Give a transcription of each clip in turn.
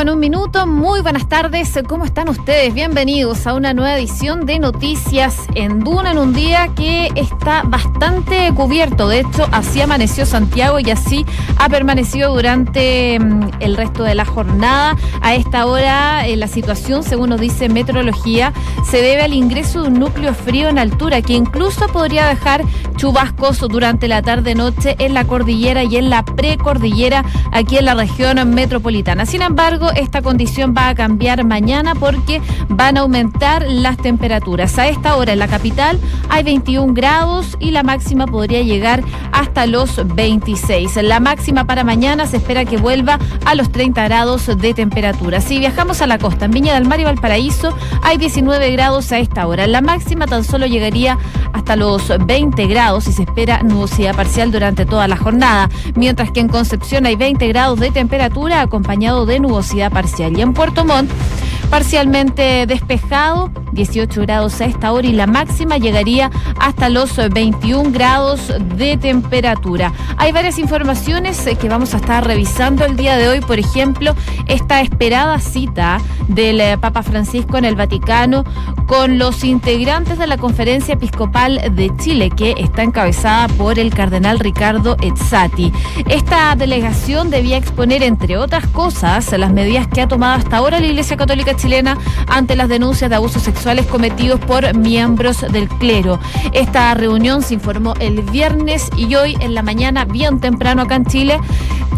con un minuto. Muy buenas tardes. ¿Cómo están ustedes? Bienvenidos a una nueva edición de Noticias en Duna en un día que está bastante cubierto. De hecho, así amaneció Santiago y así ha permanecido durante mm, el resto de la jornada. A esta hora, eh, la situación, según nos dice Meteorología, se debe al ingreso de un núcleo frío en altura que incluso podría dejar chubascos durante la tarde-noche en la cordillera y en la precordillera aquí en la región metropolitana. Sin embargo, esta condición va a cambiar mañana porque van a aumentar las temperaturas. A esta hora en la capital hay 21 grados y la máxima podría llegar hasta los 26. La máxima para mañana se espera que vuelva a los 30 grados de temperatura. Si viajamos a la costa, en Viña del Mar y Valparaíso, hay 19 grados a esta hora. La máxima tan solo llegaría hasta los 20 grados y se espera nubosidad parcial durante toda la jornada, mientras que en Concepción hay 20 grados de temperatura acompañado de nubosidad parcial. Y en Puerto Montt, parcialmente despejado, 18 grados a esta hora y la máxima llegaría hasta los 21 grados de temperatura. Hay varias informaciones eh, que vamos a estar revisando el día de hoy, por ejemplo, esta esperada cita del eh, Papa Francisco en el Vaticano con los integrantes de la Conferencia Episcopal de Chile, que está encabezada por el cardenal Ricardo Ezzati. Esta delegación debía exponer, entre otras cosas, las medidas que ha tomado hasta ahora la Iglesia Católica chilena ante las denuncias de abusos sexuales cometidos por miembros del clero. Esta reunión se informó el viernes y hoy en la mañana, bien temprano acá en Chile,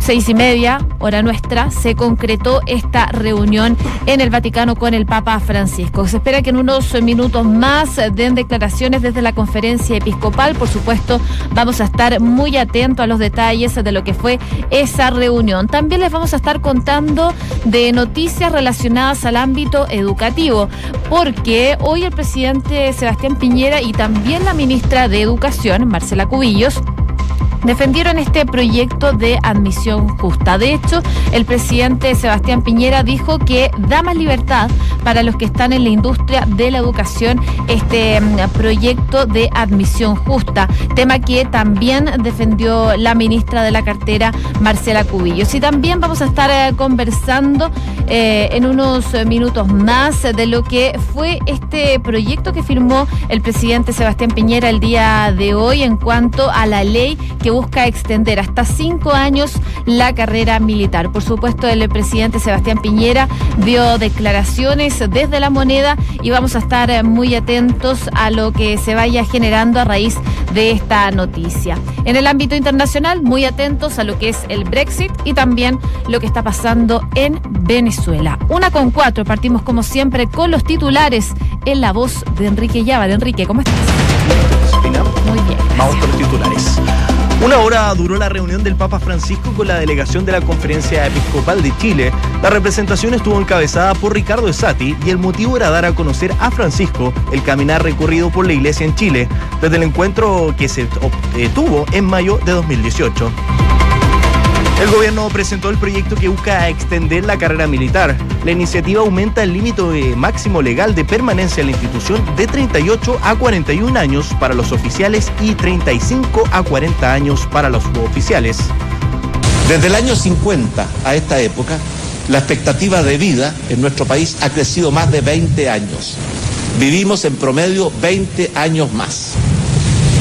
seis y media, hora nuestra, se concretó esta reunión en el Vaticano con el Papa Francisco. Se espera que en unos minutos más den declaraciones desde la conferencia episcopal. Por supuesto, vamos a estar muy atentos a los detalles de lo que fue esa reunión. También les vamos a estar contando de noticias relacionadas al ámbito educativo, porque hoy el presidente Sebastián Piñera y también la ministra de Educación, Marcela Cubillos, defendieron este proyecto de admisión justa. De hecho, el presidente Sebastián Piñera dijo que da más libertad para los que están en la industria de la educación este mm, proyecto de admisión justa, tema que también defendió la ministra de la cartera, Marcela Cubillos. Y también vamos a estar eh, conversando eh, en unos minutos más de lo que fue este proyecto que firmó el presidente Sebastián Piñera el día de hoy en cuanto a la ley que busca extender hasta cinco años la carrera militar. Por supuesto, el presidente Sebastián Piñera dio declaraciones desde la moneda y vamos a estar eh, muy atentos a lo que se vaya generando a raíz de esta noticia. En el ámbito internacional, muy atentos a lo que es el Brexit y también lo que está pasando en Venezuela. Una con cuatro, partimos como siempre con los titulares en la voz de Enrique Llava. De Enrique, ¿cómo estás? Muy bien. Vamos con los titulares. Una hora duró la reunión del Papa Francisco con la delegación de la Conferencia Episcopal de Chile. La representación estuvo encabezada por Ricardo Esati y el motivo era dar a conocer a Francisco el caminar recorrido por la iglesia en Chile desde el encuentro que se tuvo en mayo de 2018. El gobierno presentó el proyecto que busca extender la carrera militar. La iniciativa aumenta el límite máximo legal de permanencia en la institución de 38 a 41 años para los oficiales y 35 a 40 años para los suboficiales. Desde el año 50 a esta época, la expectativa de vida en nuestro país ha crecido más de 20 años. Vivimos en promedio 20 años más.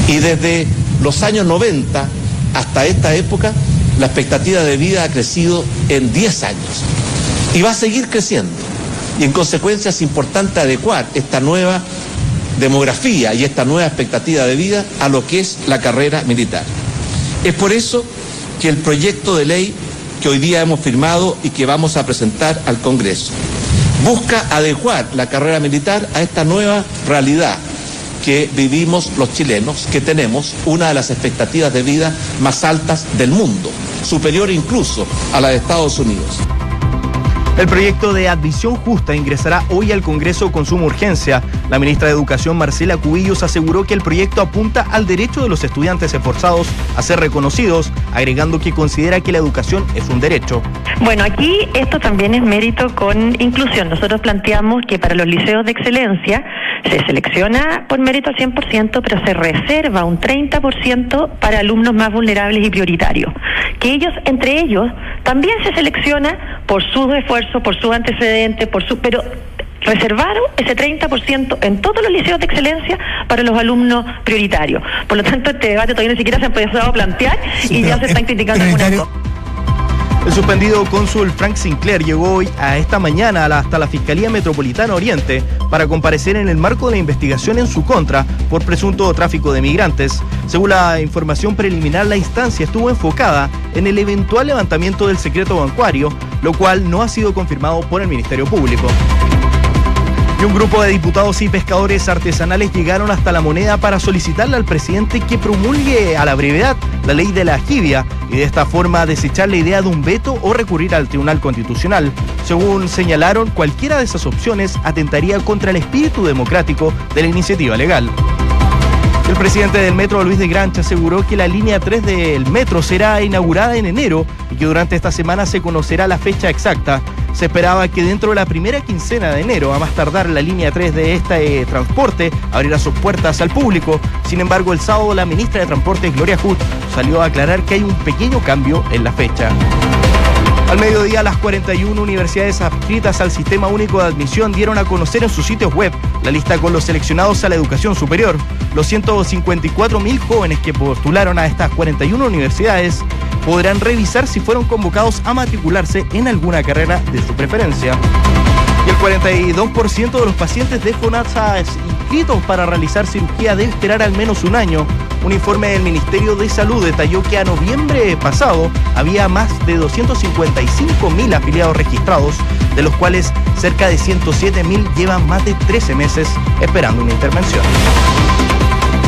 Y desde los años 90 hasta esta época, la expectativa de vida ha crecido en 10 años y va a seguir creciendo. Y en consecuencia es importante adecuar esta nueva demografía y esta nueva expectativa de vida a lo que es la carrera militar. Es por eso que el proyecto de ley que hoy día hemos firmado y que vamos a presentar al Congreso busca adecuar la carrera militar a esta nueva realidad que vivimos los chilenos, que tenemos una de las expectativas de vida más altas del mundo, superior incluso a la de Estados Unidos. El proyecto de admisión justa ingresará hoy al Congreso con suma urgencia. La ministra de Educación, Marcela Cubillos, aseguró que el proyecto apunta al derecho de los estudiantes esforzados a ser reconocidos, agregando que considera que la educación es un derecho. Bueno, aquí esto también es mérito con inclusión. Nosotros planteamos que para los liceos de excelencia se selecciona por mérito al 100%, pero se reserva un 30% para alumnos más vulnerables y prioritarios. Que ellos, entre ellos, también se selecciona por sus esfuerzos, por sus antecedentes, por su, pero reservaron ese 30% en todos los liceos de excelencia para los alumnos prioritarios. Por lo tanto, este debate todavía ni siquiera se ha empezado a plantear y ya se están criticando algunas cosas. El suspendido cónsul Frank Sinclair llegó hoy a esta mañana hasta la Fiscalía Metropolitana Oriente para comparecer en el marco de la investigación en su contra por presunto tráfico de migrantes. Según la información preliminar, la instancia estuvo enfocada en el eventual levantamiento del secreto bancario, lo cual no ha sido confirmado por el Ministerio Público. Y un grupo de diputados y pescadores artesanales llegaron hasta la moneda para solicitarle al presidente que promulgue a la brevedad la ley de la jibia y de esta forma desechar la idea de un veto o recurrir al Tribunal Constitucional. Según señalaron, cualquiera de esas opciones atentaría contra el espíritu democrático de la iniciativa legal. Presidente del metro, Luis de Grancha, aseguró que la línea 3 del metro será inaugurada en enero y que durante esta semana se conocerá la fecha exacta. Se esperaba que dentro de la primera quincena de enero, a más tardar, la línea 3 de este transporte abrirá sus puertas al público. Sin embargo, el sábado la ministra de Transportes, Gloria Hood, salió a aclarar que hay un pequeño cambio en la fecha. Al mediodía, las 41 universidades adscritas al Sistema Único de Admisión dieron a conocer en sus sitios web la lista con los seleccionados a la educación superior. Los 154 mil jóvenes que postularon a estas 41 universidades podrán revisar si fueron convocados a matricularse en alguna carrera de su preferencia. El 42% de los pacientes de FONASA inscritos para realizar cirugía debe esperar al menos un año. Un informe del Ministerio de Salud detalló que a noviembre pasado había más de 255 mil afiliados registrados, de los cuales cerca de 107 mil llevan más de 13 meses esperando una intervención.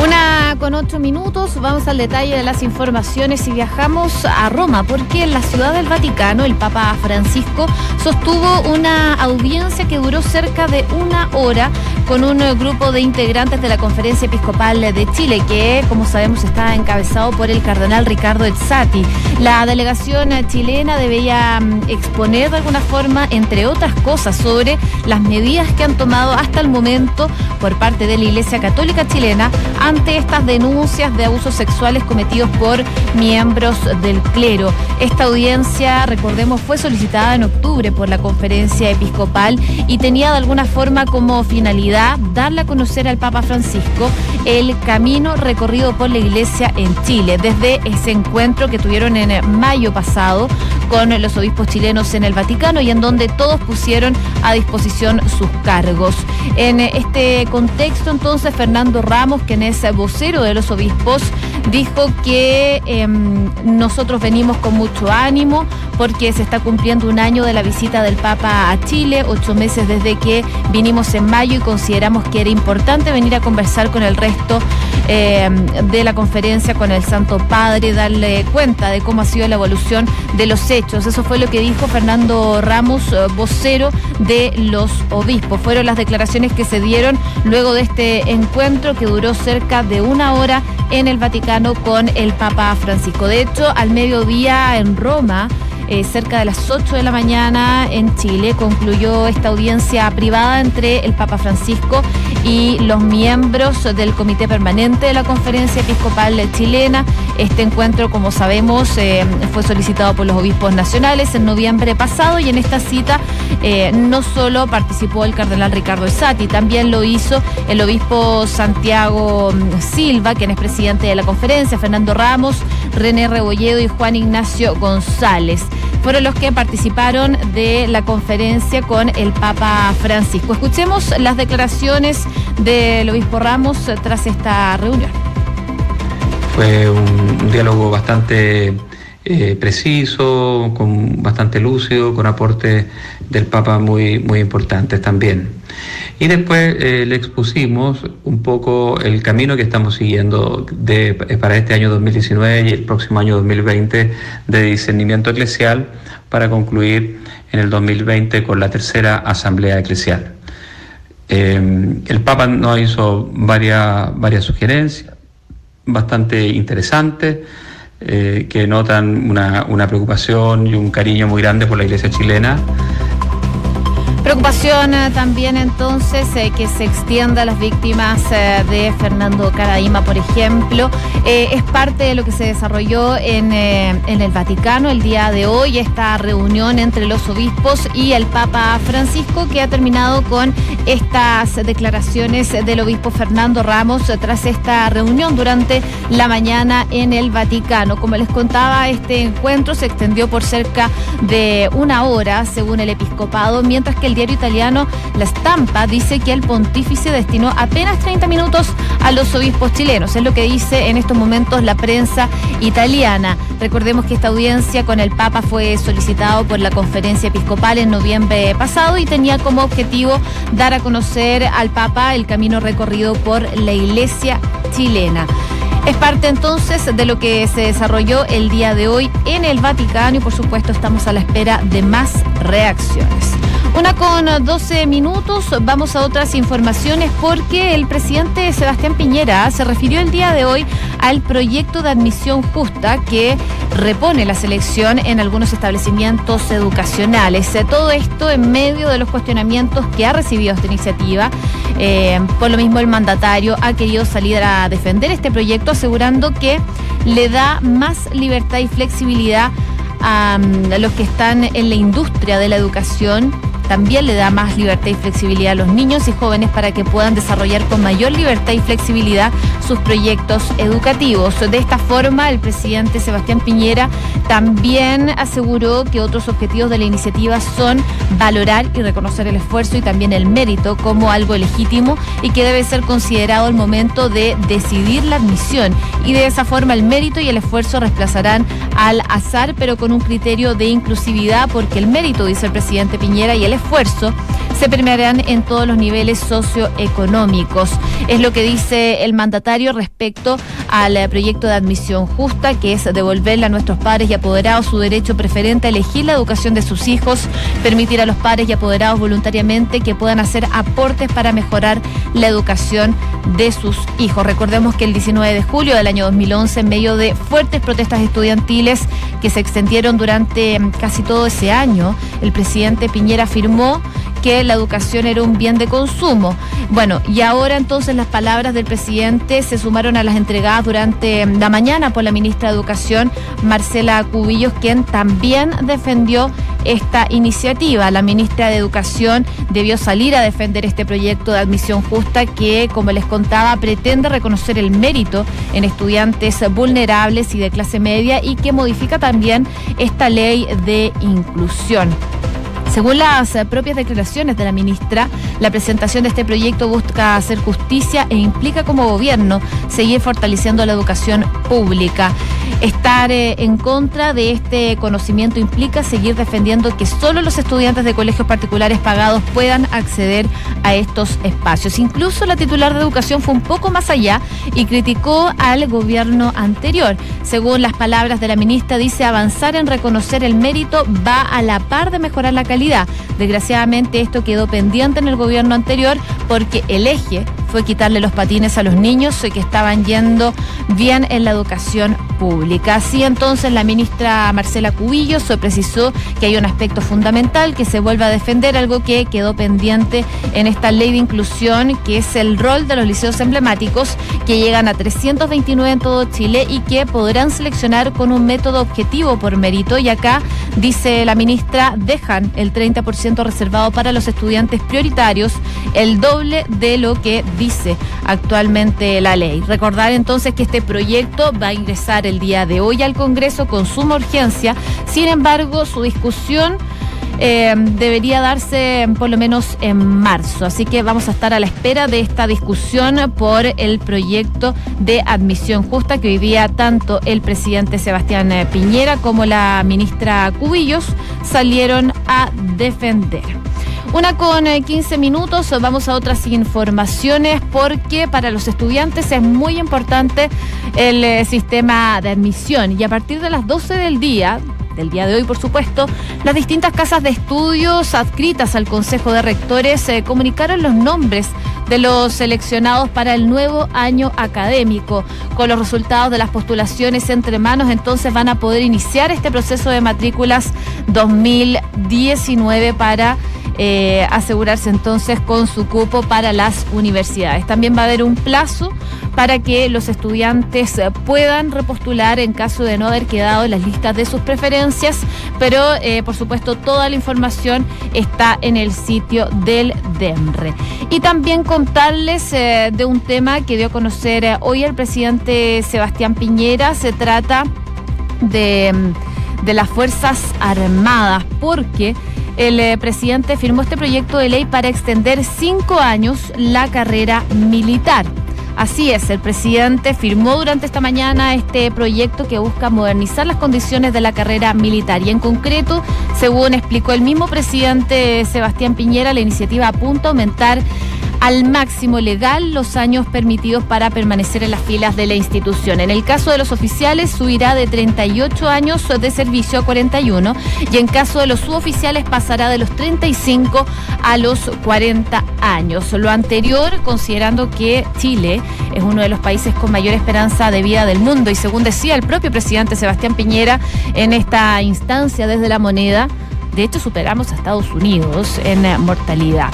Una con ocho minutos, vamos al detalle de las informaciones y viajamos a Roma, porque en la ciudad del Vaticano el Papa Francisco sostuvo una audiencia que duró cerca de una hora con un grupo de integrantes de la Conferencia Episcopal de Chile, que como sabemos está encabezado por el cardenal Ricardo Ezzati. La delegación chilena debía mm, exponer de alguna forma, entre otras cosas, sobre las medidas que han tomado hasta el momento por parte de la Iglesia Católica chilena ante estas denuncias de abusos sexuales cometidos por miembros del clero. Esta audiencia, recordemos, fue solicitada en octubre por la conferencia episcopal y tenía de alguna forma como finalidad darle a conocer al Papa Francisco el camino recorrido por la Iglesia en Chile, desde ese encuentro que tuvieron en mayo pasado con los obispos chilenos en el Vaticano y en donde todos pusieron a disposición sus cargos. En este contexto, entonces, Fernando Ramos, quien es vocero los obispos, dijo que em, nosotros venimos con mucho ánimo porque se está cumpliendo un año de la visita del Papa a Chile, ocho meses desde que vinimos en mayo y consideramos que era importante venir a conversar con el resto em, de la conferencia, con el Santo Padre, darle cuenta de cómo ha sido la evolución de los hechos. Eso fue lo que dijo Fernando Ramos, eh, vocero de los obispos. Fueron las declaraciones que se dieron luego de este encuentro que duró cerca de una hora en el Vaticano con el Papa Francisco. De hecho, al mediodía en Roma, eh, cerca de las 8 de la mañana en Chile. Concluyó esta audiencia privada entre el Papa Francisco y los miembros del Comité Permanente de la Conferencia Episcopal Chilena. Este encuentro, como sabemos, eh, fue solicitado por los obispos nacionales en noviembre pasado y en esta cita eh, no solo participó el cardenal Ricardo Esati, también lo hizo el obispo Santiago mm, Silva, quien es presidente de la conferencia, Fernando Ramos, René Rebolledo y Juan Ignacio González fueron los que participaron de la conferencia con el Papa Francisco. Escuchemos las declaraciones del obispo Ramos tras esta reunión. Fue un, diálogo bastante eh, preciso, con bastante lúcido, con aportes del Papa muy, muy importantes también. Y después eh, le expusimos un poco el camino que estamos siguiendo de, para este año 2019 y el próximo año 2020 de discernimiento eclesial para concluir en el 2020 con la tercera asamblea eclesial. Eh, el Papa nos hizo varias, varias sugerencias bastante interesantes eh, que notan una, una preocupación y un cariño muy grande por la iglesia chilena Preocupación eh, también entonces eh, que se extienda a las víctimas eh, de Fernando Caraima, por ejemplo. es parte de lo que se desarrolló en, en, el Vaticano el día de hoy, esta reunión entre los obispos y el Papa Francisco, que ha terminado con estas declaraciones del obispo Fernando Ramos tras esta reunión durante la mañana en el Vaticano. Como les contaba, este encuentro se extendió por cerca de una hora, según el episcopado, mientras que el diario italiano La Stampa dice que el pontífice destinó apenas 30 minutos a los obispos chilenos. Es lo que dice en estos momentos la prensa italiana. Recordemos que esta audiencia con el Papa fue solicitado por la conferencia episcopal en noviembre pasado y tenía como objetivo dar a conocer al Papa el camino recorrido por la Iglesia chilena. Es parte entonces de lo que se desarrolló el día de hoy en el Vaticano y por supuesto estamos a la espera de más reacciones. Una con 12 minutos, vamos a otras informaciones porque el presidente Sebastián Piñera se refirió el día de hoy al proyecto de admisión justa que repone la selección en algunos establecimientos educacionales. Todo esto en medio de los cuestionamientos que ha recibido esta iniciativa. Eh, por lo mismo el mandatario ha querido salir a defender este proyecto asegurando que le da más libertad y flexibilidad a mm, los que están en la industria de la educación también le da más libertad y flexibilidad a los niños y jóvenes para que puedan desarrollar con mayor libertad y flexibilidad sus proyectos educativos. De esta forma, el presidente Sebastián Piñera también aseguró que otros objetivos de la iniciativa son valorar y reconocer el esfuerzo y también el mérito como algo legítimo y que debe ser considerado el momento de decidir la admisión. Y de esa forma el mérito y el esfuerzo reemplazarán al azar, pero con un criterio de inclusividad, porque el mérito, dice el presidente Piñera, y el esfuerzo se premiarán en todos los niveles socioeconómicos. Es lo que dice el mandatario respecto al eh, proyecto de admisión justa, que es devolverle a nuestros padres y apoderados su derecho preferente a elegir la educación de sus hijos, permitir a los padres y apoderados voluntariamente que puedan hacer aportes para mejorar la educación de sus hijos. Recordemos que el 19 de julio del año 2011, en medio de fuertes protestas estudiantiles que se extendieron durante mm, casi todo ese año, el presidente Piñera afirmó que la educación era un bien de consumo. Bueno, y ahora entonces las palabras del presidente se sumaron a las entregadas durante la mañana por la ministra de Educación, Marcela Cubillos, quien también defendió esta iniciativa. La ministra de Educación debió salir a defender este proyecto de admisión justa que, como les contaba, pretende reconocer el mérito en estudiantes vulnerables y de clase media y que modifica también esta ley de inclusión. Según las eh, propias declaraciones de la ministra, la presentación de este proyecto busca hacer justicia e implica como gobierno seguir fortaleciendo la educación pública. Estar eh, en contra de este conocimiento implica seguir defendiendo que solo los estudiantes de colegios particulares pagados puedan acceder a estos espacios. Incluso la titular de educación fue un poco más allá y criticó al gobierno anterior. Según las palabras de la ministra, dice avanzar en reconocer el mérito va a la par de mejorar la calidad Desgraciadamente esto quedó pendiente en el gobierno anterior porque el eje fue quitarle los patines a los niños que estaban yendo bien en la educación pública. Así entonces la ministra Marcela Cubillos precisó que hay un aspecto fundamental que se vuelve a defender, algo que quedó pendiente en esta ley de inclusión, que es el rol de los liceos emblemáticos, que llegan a 329 en todo Chile y que podrán seleccionar con un método objetivo por mérito. Y acá, dice la ministra, dejan el 30% reservado para los estudiantes prioritarios, el doble de lo que dice actualmente la ley. Recordar entonces que este proyecto va a ingresar el día de hoy al Congreso con suma urgencia, sin embargo su discusión... Eh, debería darse por lo menos en marzo. Así que vamos a estar a la espera de esta discusión por el proyecto de admisión justa que hoy día tanto el presidente Sebastián eh, Piñera como la ministra Cubillos salieron a defender. Una con 15 eh, minutos, vamos a otras informaciones porque para los estudiantes es muy importante el sistema de admisión y a partir de las 12 del día del día de hoy, por supuesto, las distintas casas de estudios adscritas al Consejo de Rectores eh, comunicaron los nombres de los seleccionados para el nuevo año académico. Con los resultados de las postulaciones entre manos, entonces van a poder iniciar este proceso de matrículas 2019 para eh, asegurarse entonces con su cupo para las universidades. También va a haber un plazo para que los estudiantes eh, puedan repostular en caso de no haber quedado en las listas de sus preferencias, pero eh, por supuesto toda la información está en el sitio del DEMRE. Y también contarles de un tema que dio a conocer hoy el presidente Sebastián Piñera, se trata de, de las Fuerzas Armadas, porque el eh, presidente firmó este proyecto de ley para extender cinco años la carrera militar. Así es, el presidente firmó durante esta mañana este proyecto que busca modernizar las condiciones de la carrera militar. Y en concreto, según explicó el mismo presidente Sebastián Piñera, la iniciativa apunta a aumentar al máximo legal los años permitidos para permanecer en las filas de la institución. En el caso de los oficiales subirá de 38 años de servicio a 41 y en caso de los suboficiales pasará de los 35 a los 40 años. Lo anterior considerando que Chile es uno de los países con mayor esperanza de vida del mundo y según decía el propio presidente Sebastián Piñera en esta instancia desde la moneda, de hecho superamos a Estados Unidos en mortalidad.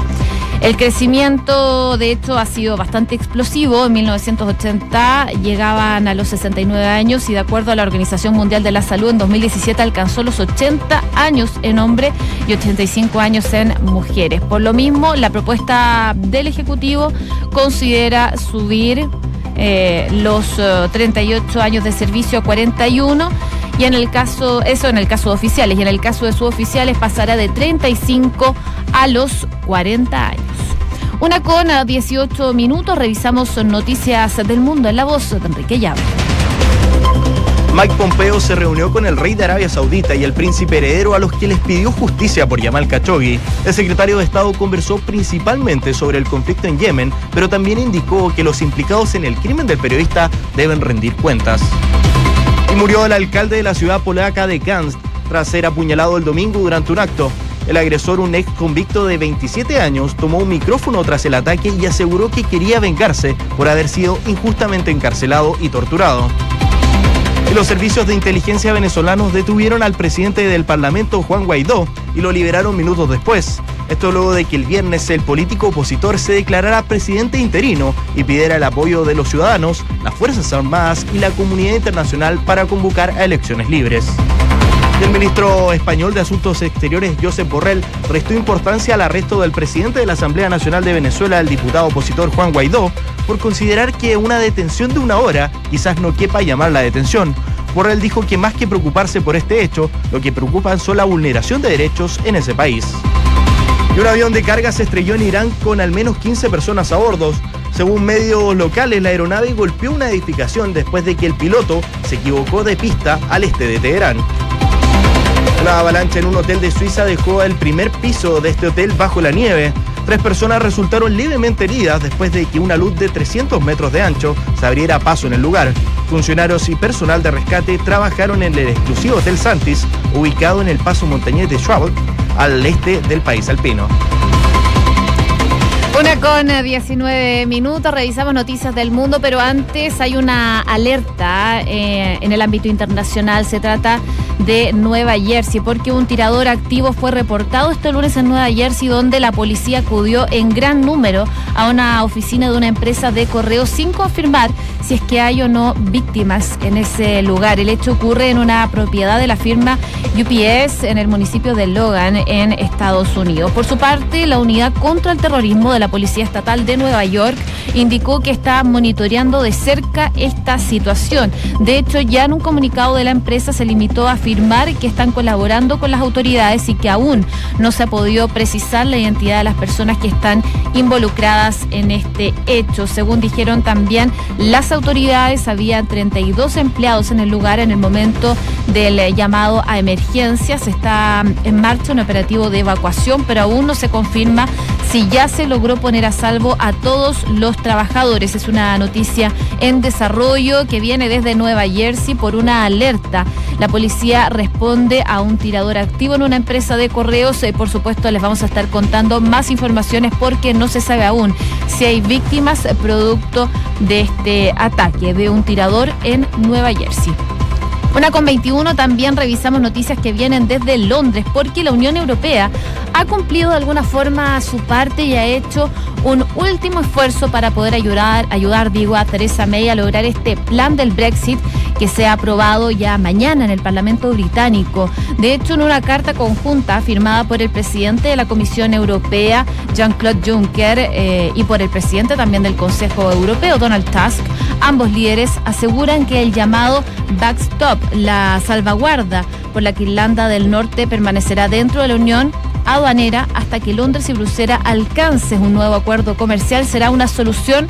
El crecimiento, de hecho, ha sido bastante explosivo. En 1980 llegaban a los 69 años y de acuerdo a la Organización Mundial de la Salud, en 2017 alcanzó los 80 años en hombres y 85 años en mujeres. Por lo mismo, la propuesta del Ejecutivo considera subir eh, los 38 eh, años de servicio a 41 y en el caso, eso en el caso de oficiales, y en el caso de suboficiales pasará de 35 a los 40 años. Una con 18 minutos, revisamos noticias del mundo en la voz de Enrique Llave. Mike Pompeo se reunió con el rey de Arabia Saudita y el príncipe heredero a los que les pidió justicia por Yamal Khashoggi. El secretario de Estado conversó principalmente sobre el conflicto en Yemen, pero también indicó que los implicados en el crimen del periodista deben rendir cuentas. Y murió el alcalde de la ciudad polaca de Kansk tras ser apuñalado el domingo durante un acto. El agresor, un ex convicto de 27 años, tomó un micrófono tras el ataque y aseguró que quería vengarse por haber sido injustamente encarcelado y torturado. Los servicios de inteligencia venezolanos detuvieron al presidente del Parlamento, Juan Guaidó, y lo liberaron minutos después. Esto luego de que el viernes el político opositor se declarara presidente interino y pidiera el apoyo de los ciudadanos, las Fuerzas Armadas y la comunidad internacional para convocar a elecciones libres. El ministro español de Asuntos Exteriores, Josep Borrell, restó importancia al arresto del presidente de la Asamblea Nacional de Venezuela, el diputado opositor Juan Guaidó, por considerar que una detención de una hora quizás no quepa llamar la detención. Borrell dijo que más que preocuparse por este hecho, lo que preocupan son la vulneración de derechos en ese país. Y un avión de carga se estrelló en Irán con al menos 15 personas a bordo. Según medios locales, la aeronave golpeó una edificación después de que el piloto se equivocó de pista al este de Teherán. Una avalancha en un hotel de Suiza dejó el primer piso de este hotel bajo la nieve. Tres personas resultaron levemente heridas después de que una luz de 300 metros de ancho se abriera paso en el lugar. Funcionarios y personal de rescate trabajaron en el exclusivo Hotel Santis, ubicado en el paso montañés de Schwab, al este del país alpino. Una con 19 minutos, revisamos noticias del mundo, pero antes hay una alerta eh, en el ámbito internacional. Se trata de Nueva Jersey, porque un tirador activo fue reportado este lunes en Nueva Jersey, donde la policía acudió en gran número a una oficina de una empresa de correo sin confirmar si es que hay o no víctimas en ese lugar. El hecho ocurre en una propiedad de la firma UPS en el municipio de Logan, en Estados Unidos. Por su parte, la unidad contra el terrorismo de la Policía Estatal de Nueva York indicó que está monitoreando de cerca esta situación. De hecho, ya en un comunicado de la empresa se limitó a afirmar que están colaborando con las autoridades y que aún no se ha podido precisar la identidad de las personas que están involucradas en este hecho. Según dijeron también las autoridades, había 32 empleados en el lugar en el momento del llamado a emergencias. Está en marcha un operativo de evacuación, pero aún no se confirma si ya se logró poner a salvo a todos los trabajadores. Es una noticia en desarrollo que viene desde Nueva Jersey por una alerta. La policía responde a un tirador activo en una empresa de correos. Eh, por supuesto, les vamos a estar contando más informaciones porque no se sabe aún si hay víctimas producto de este ataque de un tirador en Nueva Jersey. Una con 21 también revisamos noticias que vienen desde Londres porque la Unión Europea ha cumplido de alguna forma su parte y ha hecho un último esfuerzo para poder ayudar, ayudar digo, a Theresa May a lograr este plan del Brexit que se ha aprobado ya mañana en el Parlamento británico. De hecho, en una carta conjunta firmada por el presidente de la Comisión Europea, Jean-Claude Juncker, eh, y por el presidente también del Consejo Europeo, Donald Tusk, ambos líderes aseguran que el llamado backstop la salvaguarda por la que Irlanda del Norte permanecerá dentro de la Unión aduanera hasta que Londres y Bruselas alcancen un nuevo acuerdo comercial será una solución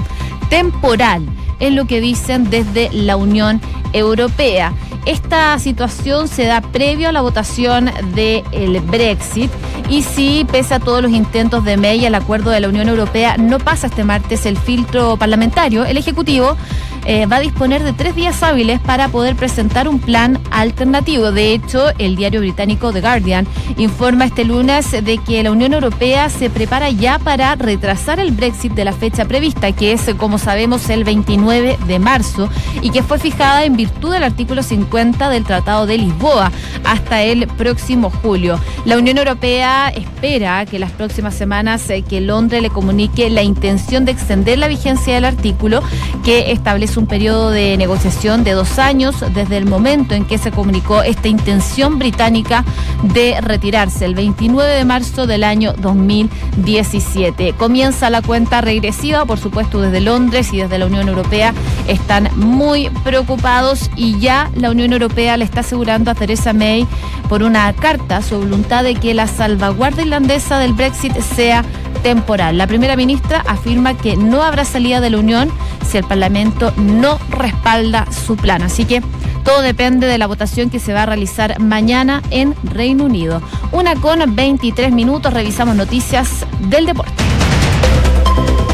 temporal, es lo que dicen desde la Unión Europea. Esta situación se da previo a la votación del Brexit y si, pese a todos los intentos de May, el acuerdo de la Unión Europea no pasa este martes el filtro parlamentario, el Ejecutivo eh, va a disponer de tres días hábiles para poder presentar un plan alternativo. De hecho, el diario británico The Guardian informa este lunes de que la Unión Europea se prepara ya para retrasar el Brexit de la fecha prevista, que es, como sabemos, el 29 de marzo y que fue fijada en virtud del artículo 50 del Tratado de Lisboa hasta el próximo julio. La Unión Europea espera que las próximas semanas eh, que Londres le comunique la intención de extender la vigencia del artículo que establece un periodo de negociación de dos años desde el momento en que se comunicó esta intención británica de retirarse el 29 de marzo del año 2017. Comienza la cuenta regresiva, por supuesto desde Londres y desde la Unión Europea están muy preocupados y ya la Unión Europea le está asegurando a Theresa May por una carta su voluntad de que la salvaguardia irlandesa del Brexit sea temporal. La primera ministra afirma que no habrá salida de la Unión si el Parlamento no respalda su plan. Así que todo depende de la votación que se va a realizar mañana en Reino Unido. Una con 23 minutos, revisamos noticias del deporte.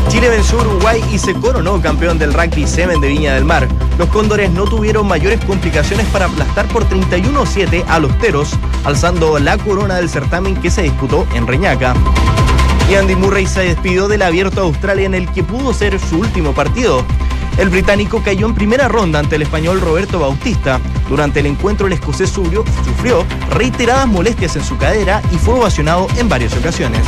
Chile venció a Uruguay y se coronó campeón del rugby semen de Viña del Mar. Los cóndores no tuvieron mayores complicaciones para aplastar por 31-7 a los teros, alzando la corona del certamen que se disputó en Reñaca. Y Andy Murray se despidió del abierto Australia en el que pudo ser su último partido. El británico cayó en primera ronda ante el español Roberto Bautista. Durante el encuentro el escocés sufrió reiteradas molestias en su cadera y fue ovacionado en varias ocasiones.